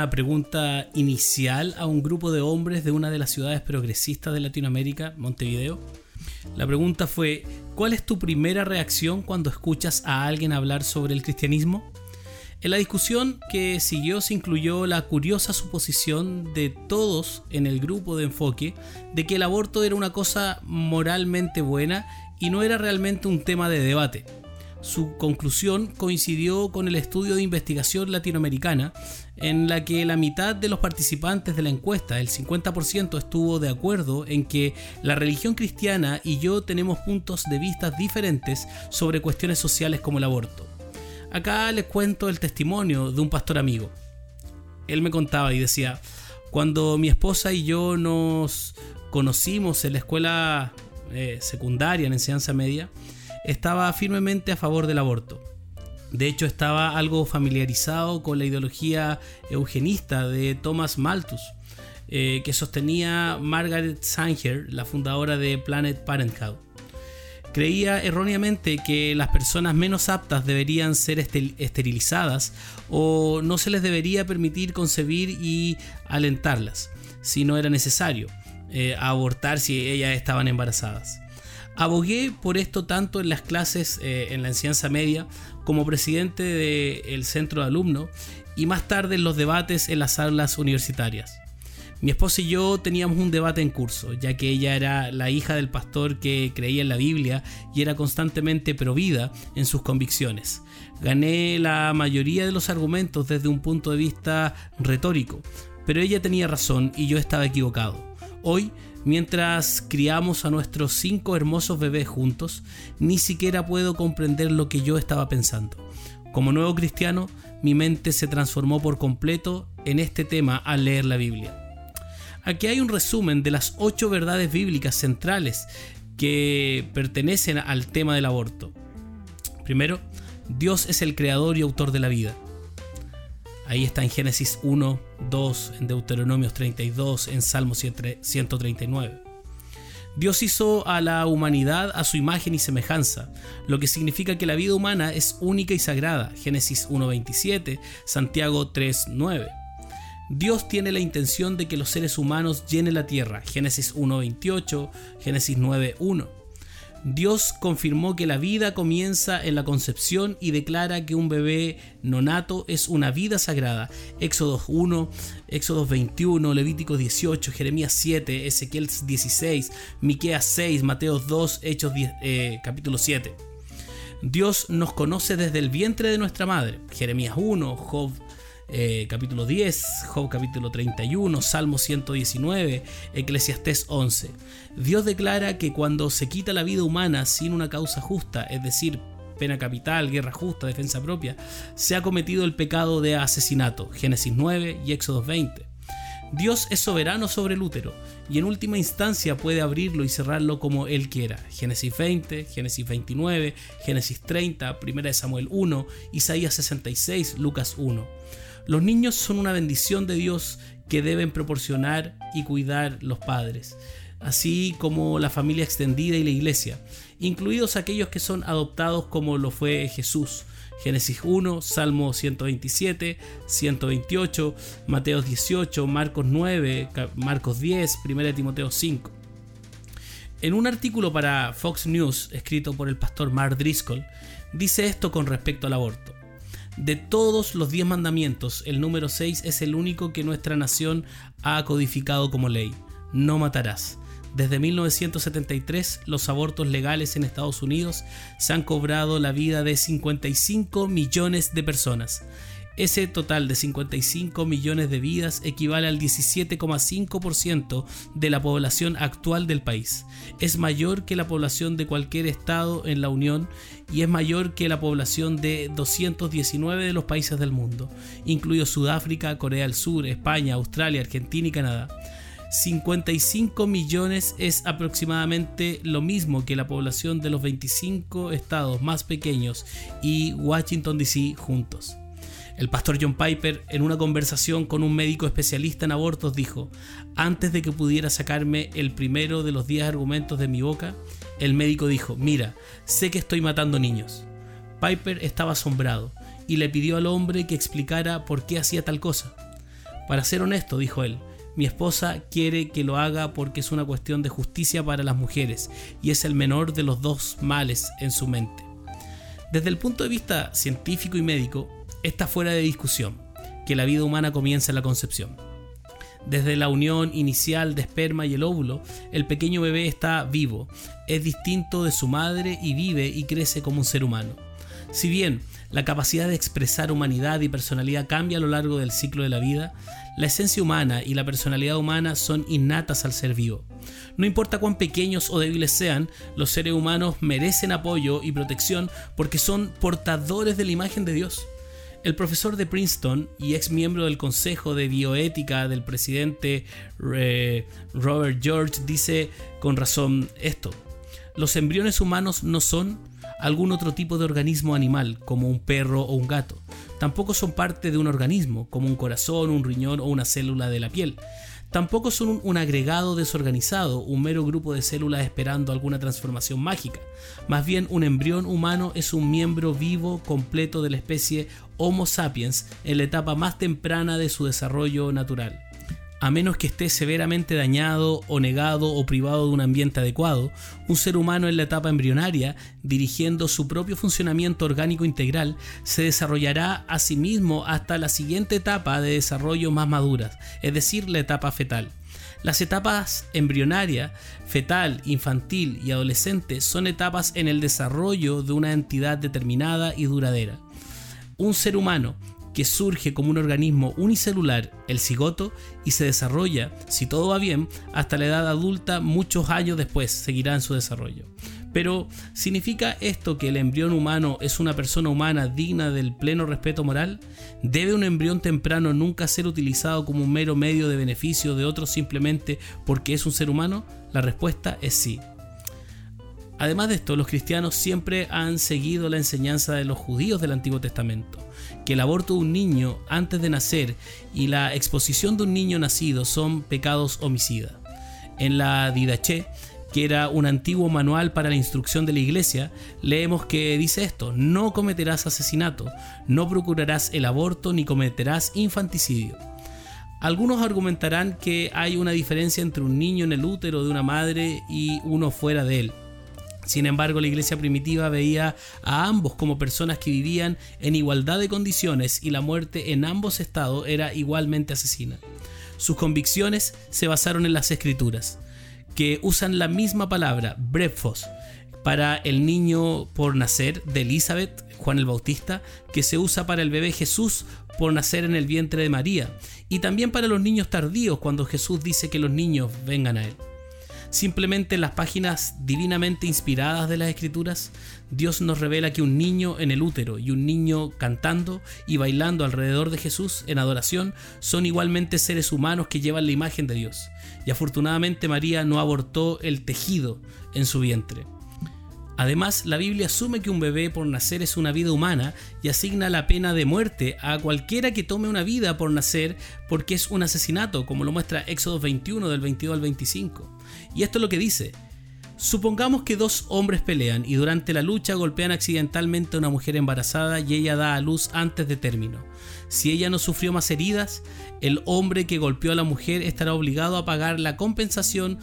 una pregunta inicial a un grupo de hombres de una de las ciudades progresistas de Latinoamérica, Montevideo. La pregunta fue, ¿cuál es tu primera reacción cuando escuchas a alguien hablar sobre el cristianismo? En la discusión que siguió se incluyó la curiosa suposición de todos en el grupo de enfoque de que el aborto era una cosa moralmente buena y no era realmente un tema de debate. Su conclusión coincidió con el estudio de investigación latinoamericana, en la que la mitad de los participantes de la encuesta, el 50%, estuvo de acuerdo en que la religión cristiana y yo tenemos puntos de vista diferentes sobre cuestiones sociales como el aborto. Acá les cuento el testimonio de un pastor amigo. Él me contaba y decía, cuando mi esposa y yo nos conocimos en la escuela eh, secundaria, en enseñanza media, estaba firmemente a favor del aborto. De hecho, estaba algo familiarizado con la ideología eugenista de Thomas Malthus, eh, que sostenía Margaret Sanger, la fundadora de Planet Parenthood creía erróneamente que las personas menos aptas deberían ser esterilizadas o no se les debería permitir concebir y alentarlas si no era necesario eh, abortar si ellas estaban embarazadas. Abogué por esto tanto en las clases eh, en la enseñanza media como presidente del centro de alumnos y más tarde en los debates en las aulas universitarias. Mi esposa y yo teníamos un debate en curso, ya que ella era la hija del pastor que creía en la Biblia y era constantemente provida en sus convicciones. Gané la mayoría de los argumentos desde un punto de vista retórico, pero ella tenía razón y yo estaba equivocado. Hoy, mientras criamos a nuestros cinco hermosos bebés juntos, ni siquiera puedo comprender lo que yo estaba pensando. Como nuevo cristiano, mi mente se transformó por completo en este tema al leer la Biblia. Aquí hay un resumen de las ocho verdades bíblicas centrales que pertenecen al tema del aborto. Primero, Dios es el creador y autor de la vida. Ahí está en Génesis 1, 2, en Deuteronomios 32, en Salmo 139. Dios hizo a la humanidad a su imagen y semejanza, lo que significa que la vida humana es única y sagrada. Génesis 1.27, Santiago 3.9. Dios tiene la intención de que los seres humanos llenen la tierra. Génesis 1.28, Génesis 9.1. Dios confirmó que la vida comienza en la concepción y declara que un bebé nonato es una vida sagrada. Éxodo 1, Éxodo 21, Levítico 18, Jeremías 7, Ezequiel 16, Miqueas 6, Mateo 2, Hechos eh, capítulo 7. Dios nos conoce desde el vientre de nuestra madre. Jeremías 1, Job eh, capítulo 10, Job capítulo 31, Salmo 119, Eclesiastés 11. Dios declara que cuando se quita la vida humana sin una causa justa, es decir, pena capital, guerra justa, defensa propia, se ha cometido el pecado de asesinato, Génesis 9 y Éxodo 20. Dios es soberano sobre el útero y en última instancia puede abrirlo y cerrarlo como Él quiera. Génesis 20, Génesis 29, Génesis 30, 1 Samuel 1, Isaías 66, Lucas 1. Los niños son una bendición de Dios que deben proporcionar y cuidar los padres, así como la familia extendida y la iglesia, incluidos aquellos que son adoptados como lo fue Jesús. Génesis 1, Salmo 127, 128, Mateo 18, Marcos 9, Marcos 10, 1 Timoteo 5. En un artículo para Fox News escrito por el pastor Mark Driscoll, dice esto con respecto al aborto. De todos los diez mandamientos, el número 6 es el único que nuestra nación ha codificado como ley. No matarás. Desde 1973, los abortos legales en Estados Unidos se han cobrado la vida de 55 millones de personas. Ese total de 55 millones de vidas equivale al 17,5% de la población actual del país. Es mayor que la población de cualquier estado en la Unión y es mayor que la población de 219 de los países del mundo, incluidos Sudáfrica, Corea del Sur, España, Australia, Argentina y Canadá. 55 millones es aproximadamente lo mismo que la población de los 25 estados más pequeños y Washington DC juntos. El pastor John Piper, en una conversación con un médico especialista en abortos, dijo, antes de que pudiera sacarme el primero de los 10 argumentos de mi boca, el médico dijo, mira, sé que estoy matando niños. Piper estaba asombrado y le pidió al hombre que explicara por qué hacía tal cosa. Para ser honesto, dijo él, mi esposa quiere que lo haga porque es una cuestión de justicia para las mujeres y es el menor de los dos males en su mente. Desde el punto de vista científico y médico, está fuera de discusión que la vida humana comienza en la concepción. Desde la unión inicial de esperma y el óvulo, el pequeño bebé está vivo, es distinto de su madre y vive y crece como un ser humano. Si bien la capacidad de expresar humanidad y personalidad cambia a lo largo del ciclo de la vida, la esencia humana y la personalidad humana son innatas al ser vivo. No importa cuán pequeños o débiles sean, los seres humanos merecen apoyo y protección porque son portadores de la imagen de Dios. El profesor de Princeton y ex miembro del Consejo de Bioética del presidente eh, Robert George dice con razón esto. Los embriones humanos no son algún otro tipo de organismo animal, como un perro o un gato. Tampoco son parte de un organismo, como un corazón, un riñón o una célula de la piel. Tampoco son un, agregado desorganizado, un mero grupo de células esperando alguna transformación mágica. Más bien, un embrión humano es un miembro vivo completo de la especie Homo sapiens en la etapa más temprana de su desarrollo natural a menos que esté severamente dañado o negado o privado de un ambiente adecuado, un ser humano en la etapa embrionaria, dirigiendo su propio funcionamiento orgánico integral, se desarrollará a sí mismo hasta la siguiente etapa de desarrollo más madura, es decir, la etapa fetal. Las etapas embrionaria, fetal, infantil y adolescente son etapas en el desarrollo de una entidad determinada y duradera. Un ser humano que surge como un organismo unicelular, el cigoto, y se desarrolla, si todo va bien, hasta la edad adulta muchos años después seguirá en su desarrollo. Pero, ¿significa esto que el embrión humano es una persona humana digna del pleno respeto moral? ¿Debe un embrión temprano nunca ser utilizado como un mero medio de beneficio de otros simplemente porque es un ser humano? La respuesta es sí. Además de esto, los cristianos siempre han seguido la enseñanza de los judíos del Antiguo Testamento que el aborto de un niño antes de nacer y la exposición de un niño nacido son pecados homicidas. En la Didache, que era un antiguo manual para la instrucción de la iglesia, leemos que dice esto, no cometerás asesinato, no procurarás el aborto ni cometerás infanticidio. Algunos argumentarán que hay una diferencia entre un niño en el útero de una madre y uno fuera de él. Sin embargo, la iglesia primitiva veía a ambos como personas que vivían en igualdad de condiciones y la muerte en ambos estados era igualmente asesina. Sus convicciones se basaron en las escrituras, que usan la misma palabra, brefos, para el niño por nacer de Elizabeth, Juan el Bautista, que se usa para el bebé Jesús por nacer en el vientre de María, y también para los niños tardíos cuando Jesús dice que los niños vengan a él. Simplemente en las páginas divinamente inspiradas de las escrituras, Dios nos revela que un niño en el útero y un niño cantando y bailando alrededor de Jesús en adoración son igualmente seres humanos que llevan la imagen de Dios. Y afortunadamente María no abortó el tejido en su vientre. Además, la Biblia asume que un bebé por nacer es una vida humana y asigna la pena de muerte a cualquiera que tome una vida por nacer porque es un asesinato, como lo muestra Éxodo 21 del 22 al 25. Y esto es lo que dice. Supongamos que dos hombres pelean y durante la lucha golpean accidentalmente a una mujer embarazada y ella da a luz antes de término. Si ella no sufrió más heridas, el hombre que golpeó a la mujer estará obligado a pagar la compensación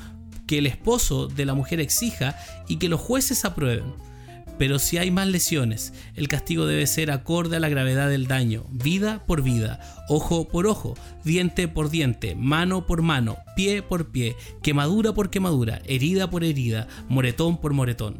que el esposo de la mujer exija y que los jueces aprueben. Pero si hay más lesiones, el castigo debe ser acorde a la gravedad del daño, vida por vida, ojo por ojo, diente por diente, mano por mano, pie por pie, quemadura por quemadura, herida por herida, moretón por moretón.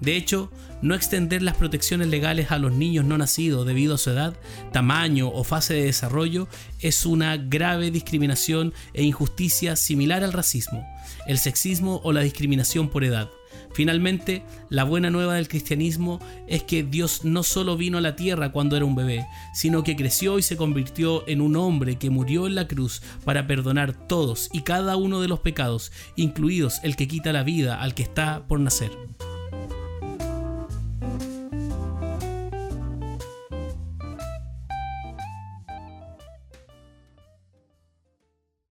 De hecho, no extender las protecciones legales a los niños no nacidos debido a su edad, tamaño o fase de desarrollo es una grave discriminación e injusticia similar al racismo, el sexismo o la discriminación por edad. Finalmente, la buena nueva del cristianismo es que Dios no solo vino a la tierra cuando era un bebé, sino que creció y se convirtió en un hombre que murió en la cruz para perdonar todos y cada uno de los pecados, incluidos el que quita la vida al que está por nacer.